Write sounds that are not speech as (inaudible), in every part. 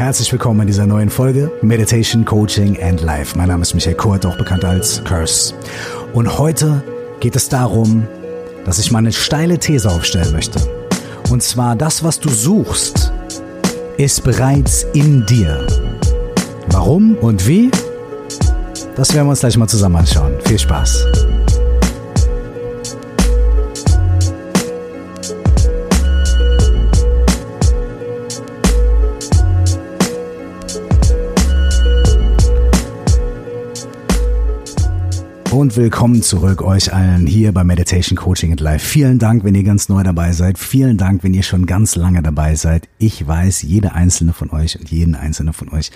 Herzlich willkommen in dieser neuen Folge Meditation, Coaching and Life. Mein Name ist Michael Kurt, auch bekannt als Curse. Und heute geht es darum, dass ich mal eine steile These aufstellen möchte. Und zwar das, was du suchst, ist bereits in dir. Warum und wie? Das werden wir uns gleich mal zusammen anschauen. Viel Spaß. Und willkommen zurück euch allen hier bei Meditation Coaching and Life. Vielen Dank, wenn ihr ganz neu dabei seid. Vielen Dank, wenn ihr schon ganz lange dabei seid. Ich weiß jede einzelne von euch und jeden einzelnen von euch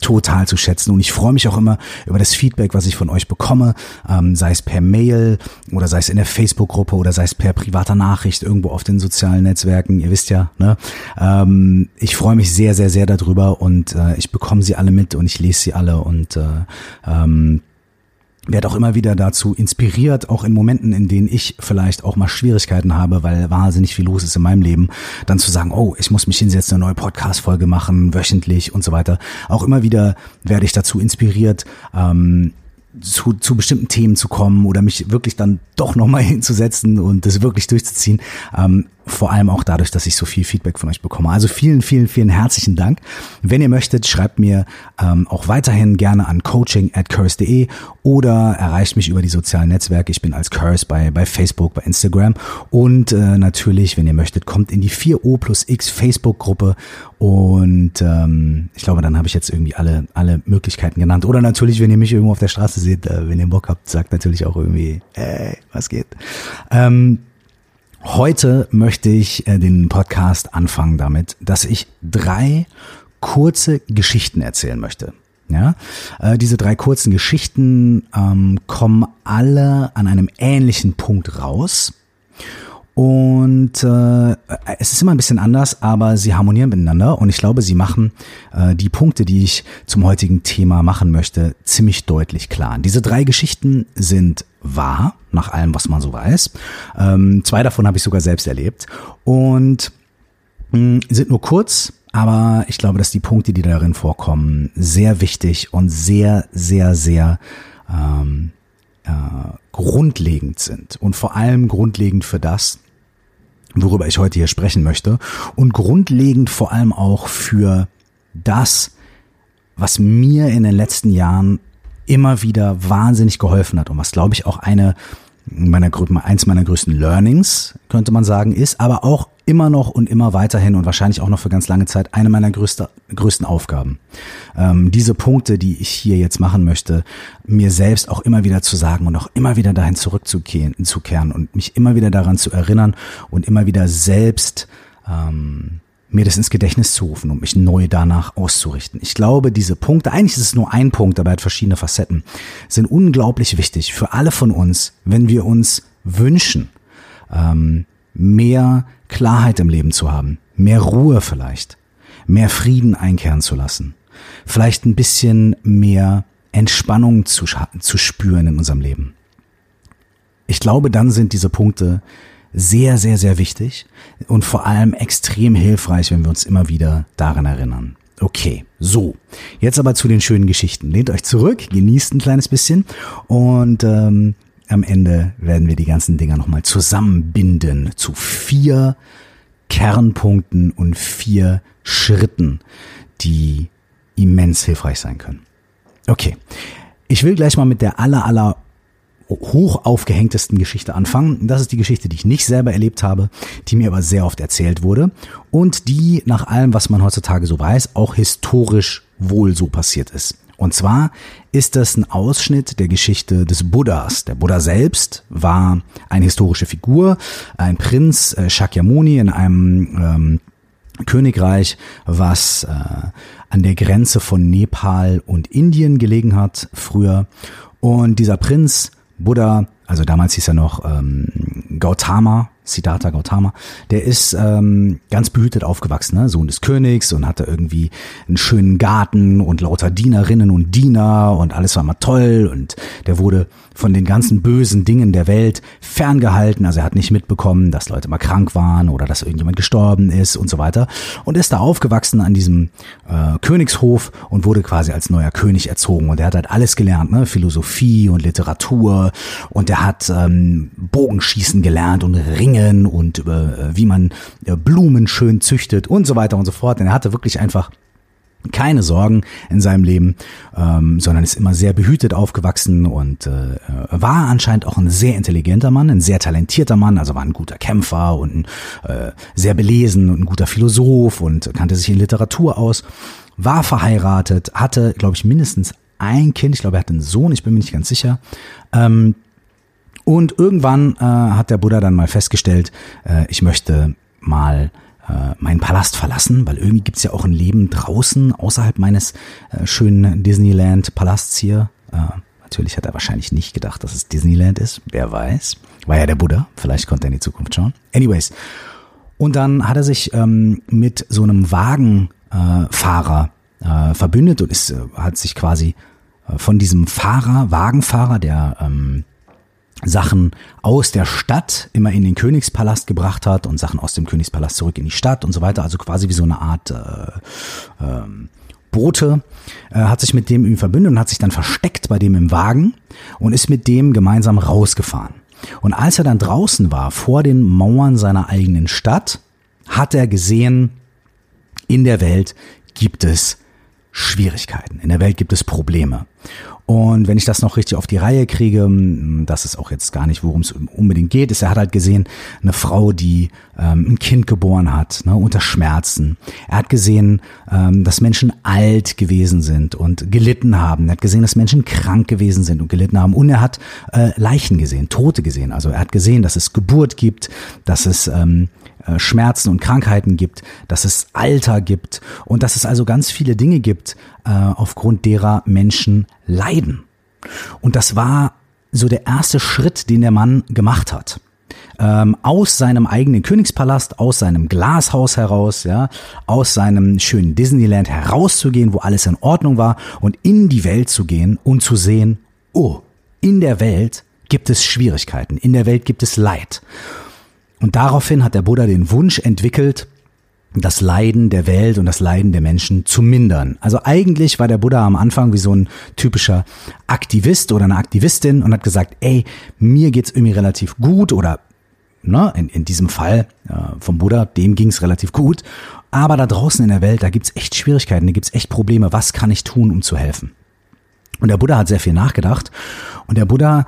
total zu schätzen und ich freue mich auch immer über das Feedback, was ich von euch bekomme, ähm, sei es per Mail oder sei es in der Facebook-Gruppe oder sei es per privater Nachricht irgendwo auf den sozialen Netzwerken. Ihr wisst ja, ne? Ähm, ich freue mich sehr, sehr, sehr darüber und äh, ich bekomme sie alle mit und ich lese sie alle und äh, ähm, werde auch immer wieder dazu inspiriert, auch in Momenten, in denen ich vielleicht auch mal Schwierigkeiten habe, weil wahnsinnig viel los ist in meinem Leben, dann zu sagen, oh, ich muss mich hinsetzen, eine neue Podcast-Folge machen, wöchentlich und so weiter. Auch immer wieder werde ich dazu inspiriert, ähm, zu, zu bestimmten Themen zu kommen oder mich wirklich dann doch nochmal (laughs) hinzusetzen und das wirklich durchzuziehen. Ähm, vor allem auch dadurch, dass ich so viel Feedback von euch bekomme. Also vielen, vielen, vielen herzlichen Dank. Wenn ihr möchtet, schreibt mir ähm, auch weiterhin gerne an coaching at curse.de oder erreicht mich über die sozialen Netzwerke. Ich bin als Curse bei, bei Facebook, bei Instagram und äh, natürlich, wenn ihr möchtet, kommt in die 4O plus X Facebook-Gruppe und ähm, ich glaube, dann habe ich jetzt irgendwie alle, alle Möglichkeiten genannt. Oder natürlich, wenn ihr mich irgendwo auf der Straße seht, äh, wenn ihr Bock habt, sagt natürlich auch irgendwie, ey, was geht. Ähm, Heute möchte ich äh, den Podcast anfangen damit, dass ich drei kurze Geschichten erzählen möchte. Ja, äh, diese drei kurzen Geschichten ähm, kommen alle an einem ähnlichen Punkt raus. Und äh, es ist immer ein bisschen anders, aber sie harmonieren miteinander und ich glaube, sie machen äh, die Punkte, die ich zum heutigen Thema machen möchte, ziemlich deutlich klar. Diese drei Geschichten sind wahr, nach allem, was man so weiß. Ähm, zwei davon habe ich sogar selbst erlebt und mh, hm, sind nur kurz, aber ich glaube, dass die Punkte, die darin vorkommen, sehr wichtig und sehr, sehr, sehr ähm, äh, grundlegend sind und vor allem grundlegend für das, worüber ich heute hier sprechen möchte. Und grundlegend vor allem auch für das, was mir in den letzten Jahren immer wieder wahnsinnig geholfen hat und was glaube ich auch eine meiner eins meiner größten Learnings könnte man sagen ist, aber auch immer noch und immer weiterhin und wahrscheinlich auch noch für ganz lange Zeit eine meiner größte, größten Aufgaben. Ähm, diese Punkte, die ich hier jetzt machen möchte, mir selbst auch immer wieder zu sagen und auch immer wieder dahin zurückzukehren zu kehren und mich immer wieder daran zu erinnern und immer wieder selbst ähm, mir das ins Gedächtnis zu rufen und mich neu danach auszurichten. Ich glaube, diese Punkte, eigentlich ist es nur ein Punkt, aber er hat verschiedene Facetten, sind unglaublich wichtig für alle von uns, wenn wir uns wünschen, ähm, mehr Klarheit im Leben zu haben, mehr Ruhe vielleicht, mehr Frieden einkehren zu lassen, vielleicht ein bisschen mehr Entspannung zu, zu spüren in unserem Leben. Ich glaube, dann sind diese Punkte sehr, sehr, sehr wichtig und vor allem extrem hilfreich, wenn wir uns immer wieder daran erinnern. Okay, so. Jetzt aber zu den schönen Geschichten. Lehnt euch zurück, genießt ein kleines bisschen und ähm, am Ende werden wir die ganzen Dinger nochmal zusammenbinden zu vier Kernpunkten und vier Schritten, die immens hilfreich sein können. Okay. Ich will gleich mal mit der aller, aller hoch aufgehängtesten Geschichte anfangen. Das ist die Geschichte, die ich nicht selber erlebt habe, die mir aber sehr oft erzählt wurde und die nach allem, was man heutzutage so weiß, auch historisch wohl so passiert ist. Und zwar ist das ein Ausschnitt der Geschichte des Buddhas. Der Buddha selbst war eine historische Figur, ein Prinz äh, Shakyamuni in einem ähm, Königreich, was äh, an der Grenze von Nepal und Indien gelegen hat früher. Und dieser Prinz Buddha, also damals hieß er noch ähm, Gautama, Siddhartha Gautama, der ist ähm, ganz behütet aufgewachsen, ne? Sohn des Königs und hatte irgendwie einen schönen Garten und lauter Dienerinnen und Diener und alles war immer toll und der wurde von den ganzen bösen Dingen der Welt ferngehalten. Also er hat nicht mitbekommen, dass Leute mal krank waren oder dass irgendjemand gestorben ist und so weiter. Und ist da aufgewachsen an diesem äh, Königshof und wurde quasi als neuer König erzogen. Und er hat halt alles gelernt, ne? Philosophie und Literatur. Und er hat ähm, Bogenschießen gelernt und Ringen und äh, wie man äh, Blumen schön züchtet und so weiter und so fort. Und er hatte wirklich einfach keine Sorgen in seinem Leben, ähm, sondern ist immer sehr behütet aufgewachsen und äh, war anscheinend auch ein sehr intelligenter Mann, ein sehr talentierter Mann, also war ein guter Kämpfer und ein, äh, sehr belesen und ein guter Philosoph und kannte sich in Literatur aus, war verheiratet, hatte, glaube ich, mindestens ein Kind, ich glaube, er hatte einen Sohn, ich bin mir nicht ganz sicher. Ähm, und irgendwann äh, hat der Buddha dann mal festgestellt, äh, ich möchte mal äh, meinen Palast verlassen, weil irgendwie gibt's ja auch ein Leben draußen, außerhalb meines äh, schönen Disneyland-Palasts hier. Äh, natürlich hat er wahrscheinlich nicht gedacht, dass es Disneyland ist. Wer weiß. War ja der Buddha. Vielleicht konnte er in die Zukunft schauen. Anyways. Und dann hat er sich ähm, mit so einem Wagenfahrer äh, verbündet und ist, äh, hat sich quasi äh, von diesem Fahrer, Wagenfahrer, der ähm, Sachen aus der Stadt immer in den Königspalast gebracht hat und Sachen aus dem Königspalast zurück in die Stadt und so weiter. Also quasi wie so eine Art äh, äh, Bote, äh, hat sich mit dem irgendwie verbündet und hat sich dann versteckt bei dem im Wagen und ist mit dem gemeinsam rausgefahren. Und als er dann draußen war, vor den Mauern seiner eigenen Stadt, hat er gesehen, in der Welt gibt es Schwierigkeiten, in der Welt gibt es Probleme. Und wenn ich das noch richtig auf die Reihe kriege, hm, das ist auch jetzt gar nicht, worum es unbedingt geht, ist, er hat halt gesehen, eine Frau, die ähm, ein Kind geboren hat, ne, unter Schmerzen. Er hat gesehen, ähm, dass Menschen alt gewesen sind und gelitten haben. Er hat gesehen, dass Menschen krank gewesen sind und gelitten haben. Und er hat äh, Leichen gesehen, Tote gesehen. Also er hat gesehen, dass es Geburt gibt, dass es ähm, äh, Schmerzen und Krankheiten gibt, dass es Alter gibt und dass es also ganz viele Dinge gibt, äh, aufgrund derer Menschen leiden. Und das war so der erste Schritt, den der Mann gemacht hat. Ähm, aus seinem eigenen Königspalast, aus seinem Glashaus heraus, ja, aus seinem schönen Disneyland herauszugehen, wo alles in Ordnung war und in die Welt zu gehen und zu sehen, oh, in der Welt gibt es Schwierigkeiten, in der Welt gibt es Leid. Und daraufhin hat der Buddha den Wunsch entwickelt, das Leiden der Welt und das Leiden der Menschen zu mindern. Also eigentlich war der Buddha am Anfang wie so ein typischer Aktivist oder eine Aktivistin und hat gesagt, ey, mir geht's irgendwie relativ gut oder ne, in, in diesem Fall äh, vom Buddha, dem ging's relativ gut. Aber da draußen in der Welt, da gibt's echt Schwierigkeiten, da gibt's echt Probleme. Was kann ich tun, um zu helfen? Und der Buddha hat sehr viel nachgedacht und der Buddha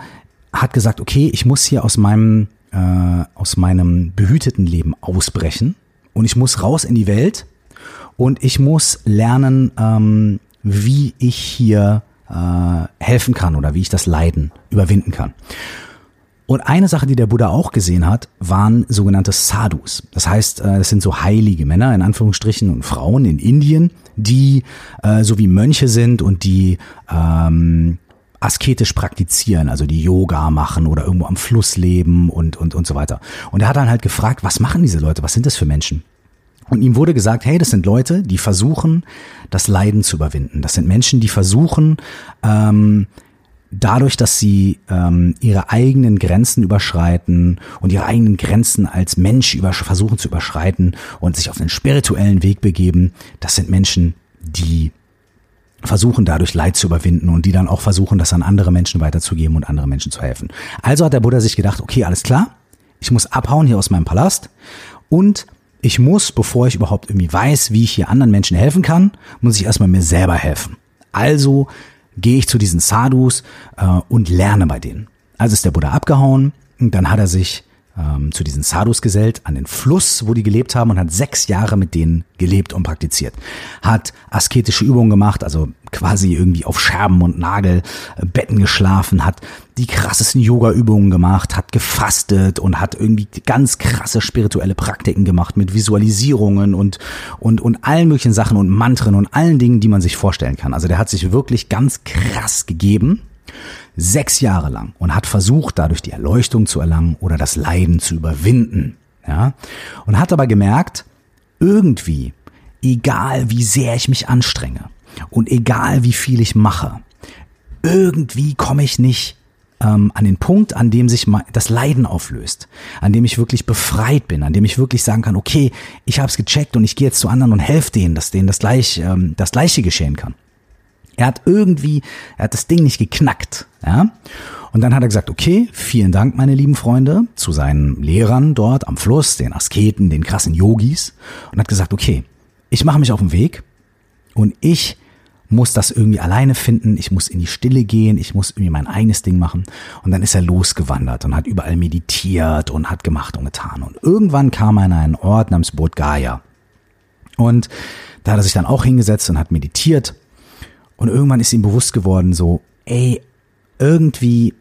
hat gesagt, okay, ich muss hier aus meinem äh, aus meinem behüteten Leben ausbrechen und ich muss raus in die Welt und ich muss lernen, ähm, wie ich hier äh, helfen kann oder wie ich das Leiden überwinden kann. Und eine Sache, die der Buddha auch gesehen hat, waren sogenannte Sadhus. Das heißt, äh, das sind so heilige Männer in Anführungsstrichen und Frauen in Indien, die äh, so wie Mönche sind und die ähm, asketisch praktizieren, also die Yoga machen oder irgendwo am Fluss leben und, und, und so weiter. Und er hat dann halt gefragt, was machen diese Leute? Was sind das für Menschen? Und ihm wurde gesagt, hey, das sind Leute, die versuchen, das Leiden zu überwinden. Das sind Menschen, die versuchen, ähm, dadurch, dass sie ähm, ihre eigenen Grenzen überschreiten und ihre eigenen Grenzen als Mensch über, versuchen zu überschreiten und sich auf den spirituellen Weg begeben, das sind Menschen, die versuchen dadurch Leid zu überwinden und die dann auch versuchen, das an andere Menschen weiterzugeben und andere Menschen zu helfen. Also hat der Buddha sich gedacht, okay, alles klar, ich muss abhauen hier aus meinem Palast und ich muss, bevor ich überhaupt irgendwie weiß, wie ich hier anderen Menschen helfen kann, muss ich erstmal mir selber helfen. Also gehe ich zu diesen Sadhus äh, und lerne bei denen. Also ist der Buddha abgehauen und dann hat er sich ähm, zu diesen Sadhus gesellt, an den Fluss, wo die gelebt haben und hat sechs Jahre mit denen gelebt und praktiziert. Hat asketische Übungen gemacht, also quasi irgendwie auf Scherben und Nagelbetten äh, geschlafen, hat die krassesten Yoga-Übungen gemacht, hat gefastet und hat irgendwie ganz krasse spirituelle Praktiken gemacht mit Visualisierungen und, und, und allen möglichen Sachen und Mantren und allen Dingen, die man sich vorstellen kann. Also der hat sich wirklich ganz krass gegeben sechs Jahre lang und hat versucht, dadurch die Erleuchtung zu erlangen oder das Leiden zu überwinden. ja, und hat aber gemerkt, irgendwie, egal wie sehr ich mich anstrenge und egal wie viel ich mache, irgendwie komme ich nicht ähm, an den Punkt, an dem sich das Leiden auflöst, an dem ich wirklich befreit bin, an dem ich wirklich sagen kann, okay, ich habe es gecheckt und ich gehe jetzt zu anderen und helfe denen, dass denen das gleich ähm, das gleiche geschehen kann. Er hat irgendwie, er hat das Ding nicht geknackt, ja. Und dann hat er gesagt, okay, vielen Dank, meine lieben Freunde, zu seinen Lehrern dort am Fluss, den Asketen, den krassen Yogis, und hat gesagt, okay, ich mache mich auf den Weg und ich muss das irgendwie alleine finden, ich muss in die Stille gehen, ich muss irgendwie mein eigenes Ding machen. Und dann ist er losgewandert und hat überall meditiert und hat gemacht und getan. Und irgendwann kam er an einen Ort namens Bodh Gaya. Und da hat er sich dann auch hingesetzt und hat meditiert. Und irgendwann ist ihm bewusst geworden, so, ey, irgendwie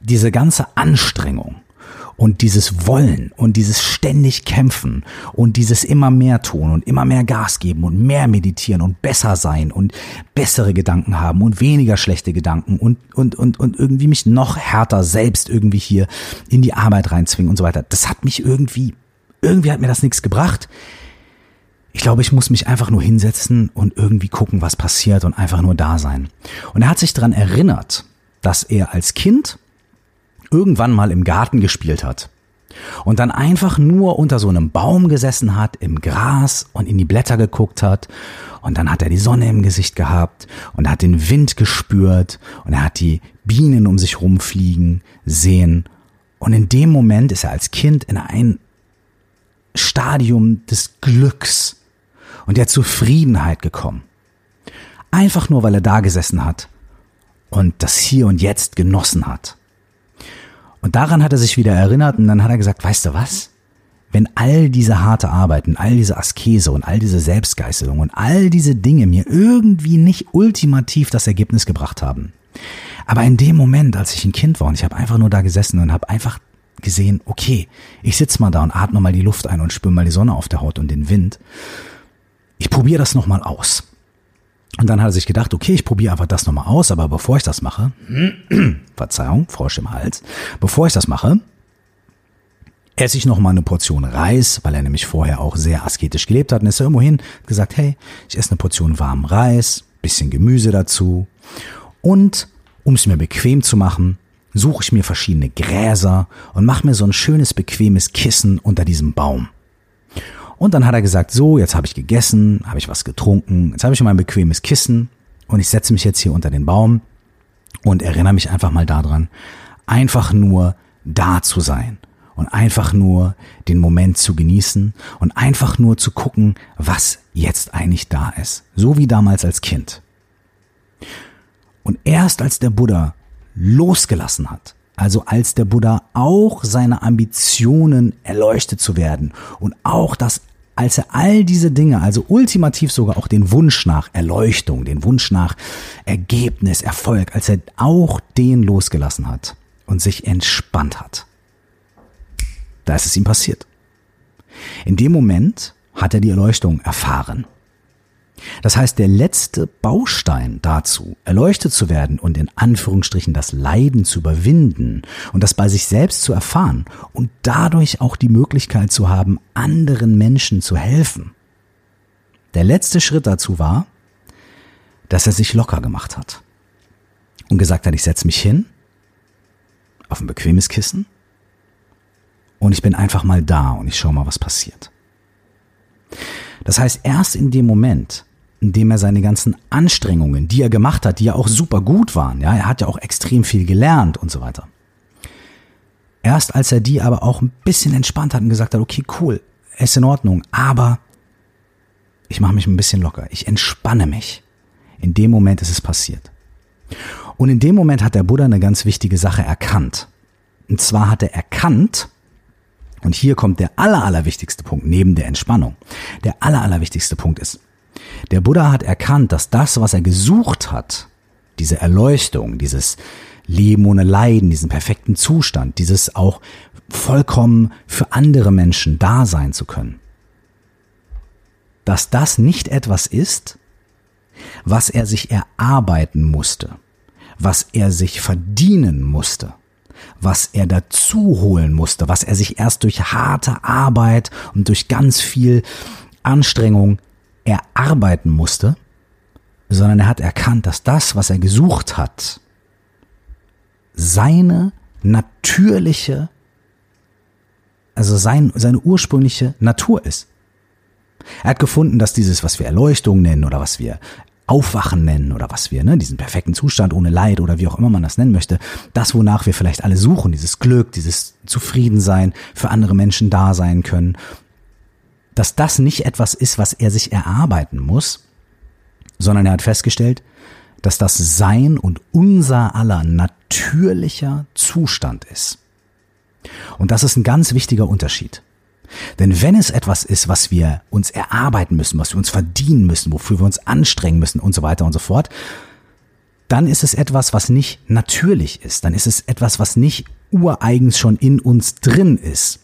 diese ganze Anstrengung, und dieses Wollen und dieses ständig Kämpfen und dieses immer mehr tun und immer mehr Gas geben und mehr meditieren und besser sein und bessere Gedanken haben und weniger schlechte Gedanken und, und, und, und irgendwie mich noch härter selbst irgendwie hier in die Arbeit reinzwingen und so weiter. Das hat mich irgendwie, irgendwie hat mir das nichts gebracht. Ich glaube, ich muss mich einfach nur hinsetzen und irgendwie gucken, was passiert und einfach nur da sein. Und er hat sich daran erinnert, dass er als Kind irgendwann mal im Garten gespielt hat und dann einfach nur unter so einem Baum gesessen hat, im Gras und in die Blätter geguckt hat und dann hat er die Sonne im Gesicht gehabt und hat den Wind gespürt und er hat die Bienen um sich rumfliegen sehen und in dem Moment ist er als Kind in ein Stadium des Glücks und der Zufriedenheit gekommen. Einfach nur, weil er da gesessen hat und das Hier und Jetzt genossen hat. Und daran hat er sich wieder erinnert und dann hat er gesagt, weißt du was? Wenn all diese harte Arbeit und all diese Askese und all diese Selbstgeißelung und all diese Dinge mir irgendwie nicht ultimativ das Ergebnis gebracht haben. Aber in dem Moment, als ich ein Kind war und ich habe einfach nur da gesessen und habe einfach gesehen, okay, ich sitz mal da und atme mal die Luft ein und spüre mal die Sonne auf der Haut und den Wind. Ich probiere das nochmal aus. Und dann hat er sich gedacht, okay, ich probiere einfach das nochmal aus, aber bevor ich das mache, (clears throat) Verzeihung, Frosch im Hals, bevor ich das mache, esse ich nochmal eine Portion Reis, weil er nämlich vorher auch sehr asketisch gelebt hat und ist er irgendwo hin, gesagt, hey, ich esse eine Portion warmen Reis, bisschen Gemüse dazu und um es mir bequem zu machen, suche ich mir verschiedene Gräser und mache mir so ein schönes bequemes Kissen unter diesem Baum. Und dann hat er gesagt, so, jetzt habe ich gegessen, habe ich was getrunken, jetzt habe ich mein bequemes Kissen und ich setze mich jetzt hier unter den Baum und erinnere mich einfach mal daran, einfach nur da zu sein und einfach nur den Moment zu genießen und einfach nur zu gucken, was jetzt eigentlich da ist. So wie damals als Kind. Und erst als der Buddha losgelassen hat, also als der Buddha auch seine Ambitionen erleuchtet zu werden und auch das, als er all diese Dinge, also ultimativ sogar auch den Wunsch nach Erleuchtung, den Wunsch nach Ergebnis, Erfolg, als er auch den losgelassen hat und sich entspannt hat, da ist es ihm passiert. In dem Moment hat er die Erleuchtung erfahren. Das heißt, der letzte Baustein dazu, erleuchtet zu werden und in Anführungsstrichen das Leiden zu überwinden und das bei sich selbst zu erfahren und dadurch auch die Möglichkeit zu haben, anderen Menschen zu helfen. Der letzte Schritt dazu war, dass er sich locker gemacht hat und gesagt hat, ich setze mich hin auf ein bequemes Kissen und ich bin einfach mal da und ich schaue mal, was passiert. Das heißt, erst in dem Moment, in dem er seine ganzen Anstrengungen, die er gemacht hat, die ja auch super gut waren, ja, er hat ja auch extrem viel gelernt und so weiter. Erst als er die aber auch ein bisschen entspannt hat und gesagt hat, okay, cool, ist in Ordnung, aber ich mache mich ein bisschen locker, ich entspanne mich. In dem Moment ist es passiert. Und in dem Moment hat der Buddha eine ganz wichtige Sache erkannt. Und zwar hat er erkannt, und hier kommt der aller, allerwichtigste Punkt neben der Entspannung. Der aller, allerwichtigste Punkt ist, der Buddha hat erkannt, dass das, was er gesucht hat, diese Erleuchtung, dieses Leben ohne Leiden, diesen perfekten Zustand, dieses auch vollkommen für andere Menschen da sein zu können, dass das nicht etwas ist, was er sich erarbeiten musste, was er sich verdienen musste, was er dazu holen musste, was er sich erst durch harte Arbeit und durch ganz viel Anstrengung erarbeiten musste, sondern er hat erkannt, dass das, was er gesucht hat, seine natürliche, also sein, seine ursprüngliche Natur ist. Er hat gefunden, dass dieses, was wir Erleuchtung nennen oder was wir Aufwachen nennen oder was wir, ne, diesen perfekten Zustand ohne Leid oder wie auch immer man das nennen möchte, das, wonach wir vielleicht alle suchen, dieses Glück, dieses Zufriedensein, für andere Menschen da sein können, dass das nicht etwas ist, was er sich erarbeiten muss, sondern er hat festgestellt, dass das sein und unser aller natürlicher Zustand ist. Und das ist ein ganz wichtiger Unterschied. Denn wenn es etwas ist, was wir uns erarbeiten müssen, was wir uns verdienen müssen, wofür wir uns anstrengen müssen und so weiter und so fort, dann ist es etwas, was nicht natürlich ist. Dann ist es etwas, was nicht ureigens schon in uns drin ist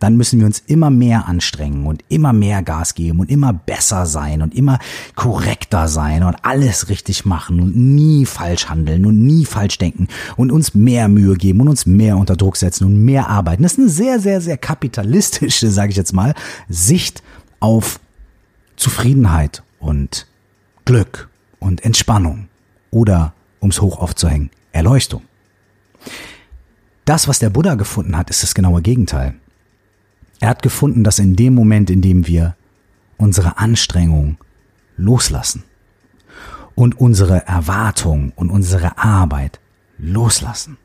dann müssen wir uns immer mehr anstrengen und immer mehr Gas geben und immer besser sein und immer korrekter sein und alles richtig machen und nie falsch handeln und nie falsch denken und uns mehr Mühe geben und uns mehr unter Druck setzen und mehr arbeiten. Das ist eine sehr, sehr, sehr kapitalistische, (laughs) sage ich jetzt mal, Sicht auf Zufriedenheit und Glück und Entspannung oder, ums hoch aufzuhängen, Erleuchtung. Das, was der Buddha gefunden hat, ist das genaue Gegenteil. Er hat gefunden, dass in dem Moment, in dem wir unsere Anstrengung loslassen und unsere Erwartung und unsere Arbeit loslassen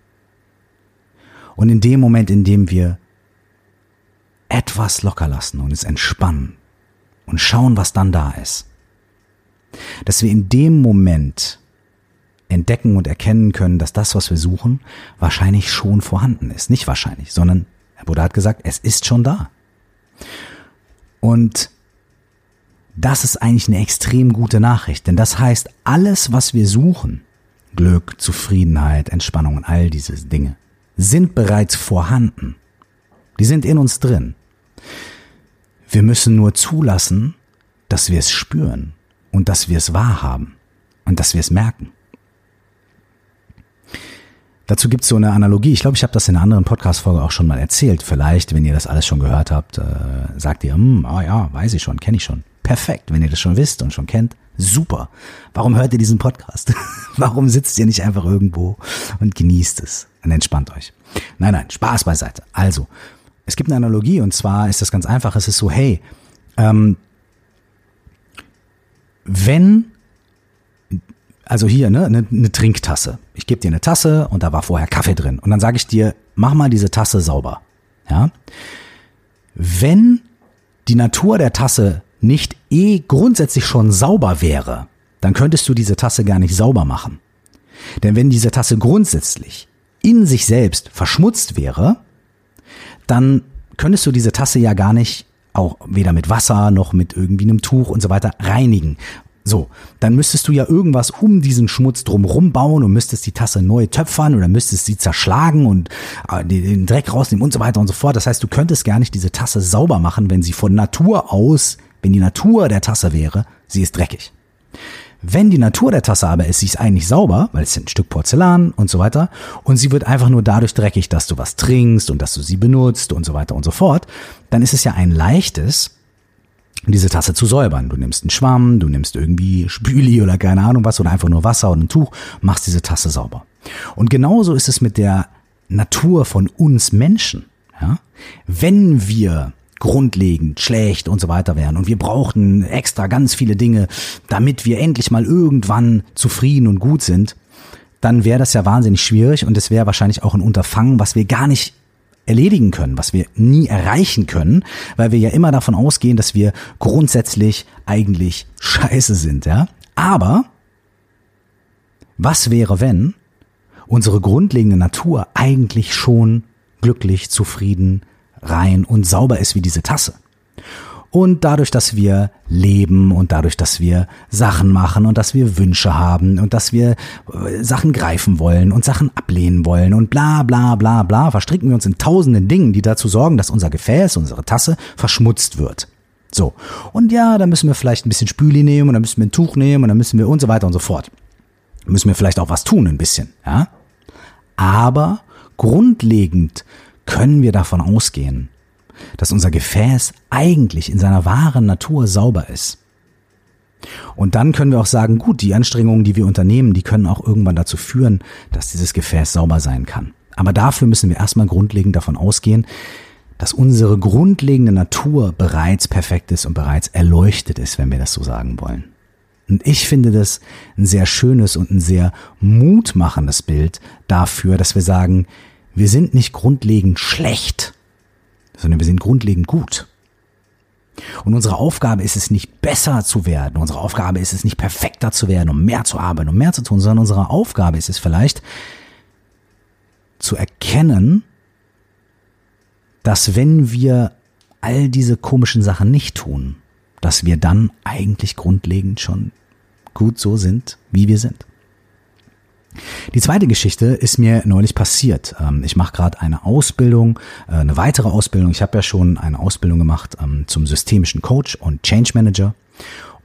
und in dem Moment, in dem wir etwas locker lassen und es entspannen und schauen, was dann da ist, dass wir in dem Moment entdecken und erkennen können, dass das, was wir suchen, wahrscheinlich schon vorhanden ist. Nicht wahrscheinlich, sondern der Buddha hat gesagt, es ist schon da. Und das ist eigentlich eine extrem gute Nachricht, denn das heißt, alles, was wir suchen, Glück, Zufriedenheit, Entspannung und all diese Dinge, sind bereits vorhanden. Die sind in uns drin. Wir müssen nur zulassen, dass wir es spüren und dass wir es wahrhaben und dass wir es merken. Dazu gibt's so eine Analogie. Ich glaube, ich habe das in einer anderen Podcast-Folge auch schon mal erzählt. Vielleicht, wenn ihr das alles schon gehört habt, äh, sagt ihr, hm, ah ja, weiß ich schon, kenne ich schon. Perfekt, wenn ihr das schon wisst und schon kennt, super. Warum hört ihr diesen Podcast? (laughs) Warum sitzt ihr nicht einfach irgendwo und genießt es und entspannt euch? Nein, nein, Spaß beiseite. Also, es gibt eine Analogie und zwar ist das ganz einfach. Es ist so, hey, ähm, wenn also hier, ne, eine, eine Trinktasse. Ich gebe dir eine Tasse und da war vorher Kaffee drin. Und dann sage ich dir, mach mal diese Tasse sauber. Ja? Wenn die Natur der Tasse nicht eh grundsätzlich schon sauber wäre, dann könntest du diese Tasse gar nicht sauber machen. Denn wenn diese Tasse grundsätzlich in sich selbst verschmutzt wäre, dann könntest du diese Tasse ja gar nicht auch weder mit Wasser noch mit irgendwie einem Tuch und so weiter reinigen. So, dann müsstest du ja irgendwas um diesen Schmutz drumherum bauen und müsstest die Tasse neu töpfern oder müsstest sie zerschlagen und äh, den Dreck rausnehmen und so weiter und so fort. Das heißt, du könntest gar nicht diese Tasse sauber machen, wenn sie von Natur aus, wenn die Natur der Tasse wäre, sie ist dreckig. Wenn die Natur der Tasse aber ist, sie ist eigentlich sauber, weil es ein Stück Porzellan und so weiter, und sie wird einfach nur dadurch dreckig, dass du was trinkst und dass du sie benutzt und so weiter und so fort, dann ist es ja ein leichtes, diese Tasse zu säubern. Du nimmst einen Schwamm, du nimmst irgendwie Spüli oder keine Ahnung was oder einfach nur Wasser und ein Tuch, machst diese Tasse sauber. Und genauso ist es mit der Natur von uns Menschen. Ja? Wenn wir grundlegend schlecht und so weiter wären und wir brauchten extra ganz viele Dinge, damit wir endlich mal irgendwann zufrieden und gut sind, dann wäre das ja wahnsinnig schwierig und es wäre wahrscheinlich auch ein Unterfangen, was wir gar nicht erledigen können, was wir nie erreichen können, weil wir ja immer davon ausgehen, dass wir grundsätzlich eigentlich scheiße sind, ja. Aber was wäre, wenn unsere grundlegende Natur eigentlich schon glücklich, zufrieden, rein und sauber ist wie diese Tasse? Und dadurch, dass wir leben und dadurch, dass wir Sachen machen und dass wir Wünsche haben und dass wir äh, Sachen greifen wollen und Sachen ablehnen wollen und bla bla bla bla, verstricken wir uns in tausenden Dingen, die dazu sorgen, dass unser Gefäß, unsere Tasse verschmutzt wird. So. Und ja, da müssen wir vielleicht ein bisschen Spüli nehmen und dann müssen wir ein Tuch nehmen und dann müssen wir und so weiter und so fort. Müssen wir vielleicht auch was tun, ein bisschen, ja. Aber grundlegend können wir davon ausgehen, dass unser Gefäß eigentlich in seiner wahren Natur sauber ist. Und dann können wir auch sagen, gut, die Anstrengungen, die wir unternehmen, die können auch irgendwann dazu führen, dass dieses Gefäß sauber sein kann. Aber dafür müssen wir erstmal grundlegend davon ausgehen, dass unsere grundlegende Natur bereits perfekt ist und bereits erleuchtet ist, wenn wir das so sagen wollen. Und ich finde das ein sehr schönes und ein sehr mutmachendes Bild dafür, dass wir sagen, wir sind nicht grundlegend schlecht, sondern wir sind grundlegend gut. Und unsere Aufgabe ist es nicht besser zu werden, unsere Aufgabe ist es nicht perfekter zu werden, um mehr zu arbeiten, um mehr zu tun, sondern unsere Aufgabe ist es vielleicht zu erkennen, dass wenn wir all diese komischen Sachen nicht tun, dass wir dann eigentlich grundlegend schon gut so sind, wie wir sind. Die zweite Geschichte ist mir neulich passiert. Ähm, ich mache gerade eine Ausbildung, äh, eine weitere Ausbildung. Ich habe ja schon eine Ausbildung gemacht ähm, zum systemischen Coach und Change Manager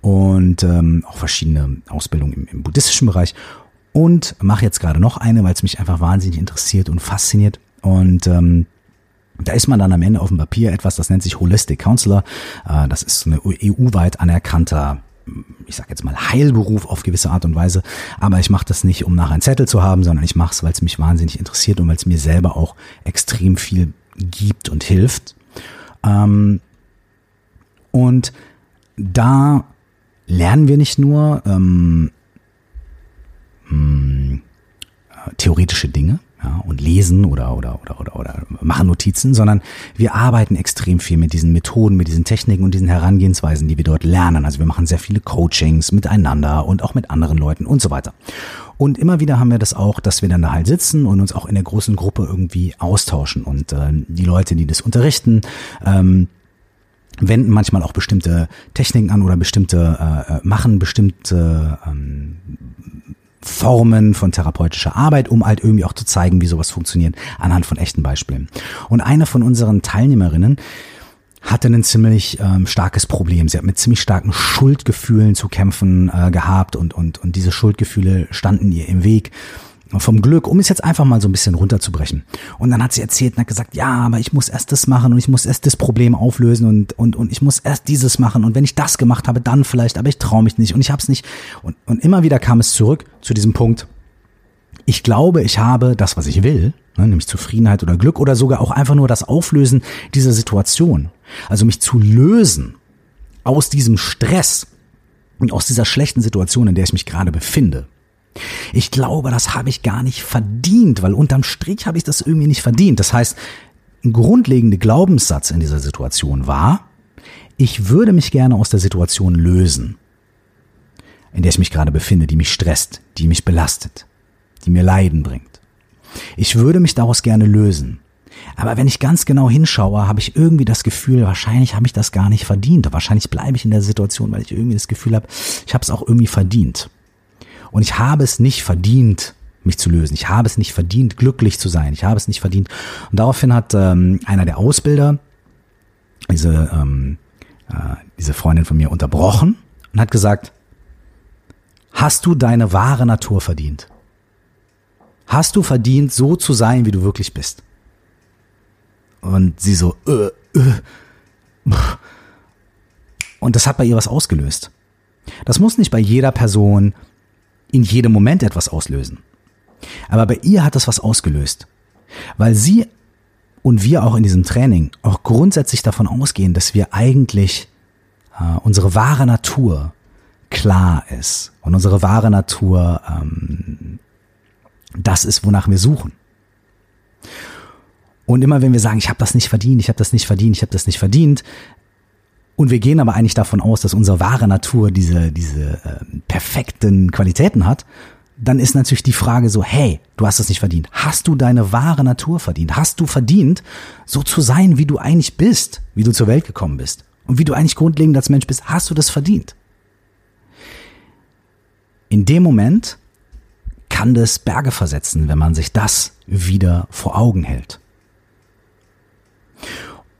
und ähm, auch verschiedene Ausbildungen im, buddhistischen Bereich und mache jetzt gerade noch eine, weil es mich einfach wahnsinnig interessiert und fasziniert. Und da ist man dann am Ende auf dem Papier etwas, das nennt sich Holistic Counselor. Äh, das ist eine EU-weit anerkannter ich sag jetzt mal Heilberuf auf gewisse Art und Weise, aber ich mache das nicht, um nachher einen Zettel zu haben, sondern ich mache es, weil es mich wahnsinnig interessiert und weil es mir selber auch extrem viel gibt und hilft. Ähm, und da lernen wir nicht nur ähm, mh, hm, äh, theoretische Dinge, ja, und lesen oder, oder, oder, oder, oder machen Notizen, sondern wir arbeiten extrem viel mit diesen Methoden, mit diesen Techniken und diesen Herangehensweisen, die wir dort lernen. Also wir machen sehr viele Coachings miteinander und auch mit anderen Leuten und so weiter. Und immer wieder haben wir das auch, dass wir dann da halt sitzen und uns auch in der großen Gruppe irgendwie austauschen. Und äh, die Leute, die das unterrichten, ähm, wenden manchmal auch bestimmte Techniken an oder bestimmte äh, äh machen bestimmte ähm, Formen von therapeutischer Arbeit, um halt irgendwie auch zu zeigen, wie sowas funktioniert, anhand von echten Beispielen. Und eine von unseren Teilnehmerinnen hatte ein ziemlich ähm, starkes Problem. Sie hat mit ziemlich starken Schuldgefühlen zu kämpfen äh, gehabt und, und, und diese Schuldgefühle standen ihr im Weg vom Glück, um es jetzt einfach mal so ein bisschen runterzubrechen. Und dann hat sie erzählt und hat gesagt, ja, aber ich muss erst das machen und ich muss erst das Problem auflösen und, und, und ich muss erst dieses machen und wenn ich das gemacht habe, dann vielleicht, aber ich traue mich nicht und ich habe es nicht. Und, und immer wieder kam es zurück zu diesem Punkt, ich glaube, ich habe das, was ich will, ne, nämlich Zufriedenheit oder Glück oder sogar auch einfach nur das Auflösen dieser Situation. Also mich zu lösen aus diesem Stress und aus dieser schlechten Situation, in der ich mich gerade befinde. Ich glaube, das habe ich gar nicht verdient, weil unterm Strich habe ich das irgendwie nicht verdient. Das heißt, ein grundlegender Glaubenssatz in dieser Situation war, ich würde mich gerne aus der Situation lösen, in der ich mich gerade befinde, die mich stresst, die mich belastet, die mir Leiden bringt. Ich würde mich daraus gerne lösen. Aber wenn ich ganz genau hinschaue, habe ich irgendwie das Gefühl, wahrscheinlich habe ich das gar nicht verdient. Wahrscheinlich bleibe ich in der Situation, weil ich irgendwie das Gefühl habe, ich habe es auch irgendwie verdient. Und ich habe es nicht verdient, mich zu lösen. Ich habe es nicht verdient, glücklich zu sein. Ich habe es nicht verdient. Und daraufhin hat ähm, einer der Ausbilder diese, ähm, äh, diese Freundin von mir unterbrochen und hat gesagt, hast du deine wahre Natur verdient? Hast du verdient, so zu sein, wie du wirklich bist? Und sie so, äh, äh. Und das hat bei ihr was ausgelöst. Das muss nicht bei jeder Person in jedem Moment etwas auslösen. Aber bei ihr hat das was ausgelöst, weil sie und wir auch in diesem Training auch grundsätzlich davon ausgehen, dass wir eigentlich äh, unsere wahre Natur klar ist und unsere wahre Natur ähm, das ist, wonach wir suchen. Und immer wenn wir sagen, ich habe das nicht verdient, ich habe das nicht verdient, ich habe das nicht verdient, und wir gehen aber eigentlich davon aus, dass unsere wahre Natur diese, diese äh, perfekten Qualitäten hat. Dann ist natürlich die Frage so, hey, du hast es nicht verdient. Hast du deine wahre Natur verdient? Hast du verdient, so zu sein, wie du eigentlich bist, wie du zur Welt gekommen bist? Und wie du eigentlich grundlegend als Mensch bist? Hast du das verdient? In dem Moment kann das Berge versetzen, wenn man sich das wieder vor Augen hält.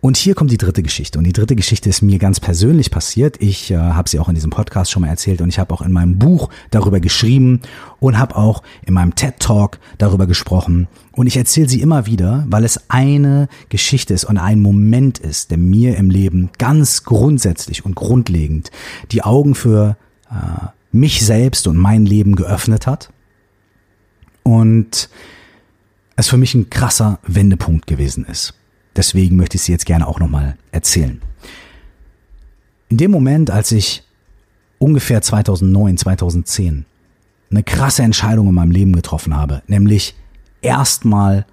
Und hier kommt die dritte Geschichte. Und die dritte Geschichte ist mir ganz persönlich passiert. Ich äh, habe sie auch in diesem Podcast schon mal erzählt und ich habe auch in meinem Buch darüber geschrieben und habe auch in meinem TED Talk darüber gesprochen. Und ich erzähle sie immer wieder, weil es eine Geschichte ist und ein Moment ist, der mir im Leben ganz grundsätzlich und grundlegend die Augen für äh, mich selbst und mein Leben geöffnet hat. Und es für mich ein krasser Wendepunkt gewesen ist. Deswegen möchte ich sie jetzt gerne auch nochmal erzählen. In dem Moment, als ich ungefähr 2009, 2010 eine krasse Entscheidung in meinem Leben getroffen habe, nämlich erstmal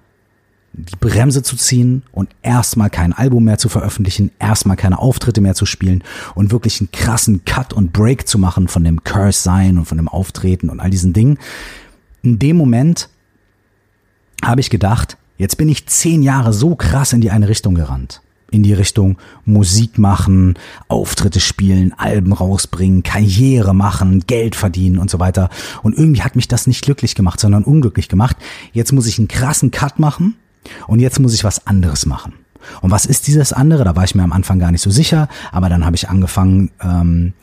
die Bremse zu ziehen und erstmal kein Album mehr zu veröffentlichen, erstmal keine Auftritte mehr zu spielen und wirklich einen krassen Cut und Break zu machen von dem Curse sein und von dem Auftreten und all diesen Dingen. In dem Moment habe ich gedacht, Jetzt bin ich zehn Jahre so krass in die eine Richtung gerannt. In die Richtung Musik machen, Auftritte spielen, Alben rausbringen, Karriere machen, Geld verdienen und so weiter. Und irgendwie hat mich das nicht glücklich gemacht, sondern unglücklich gemacht. Jetzt muss ich einen krassen Cut machen und jetzt muss ich was anderes machen. Und was ist dieses andere? Da war ich mir am Anfang gar nicht so sicher, aber dann habe ich angefangen, ähm,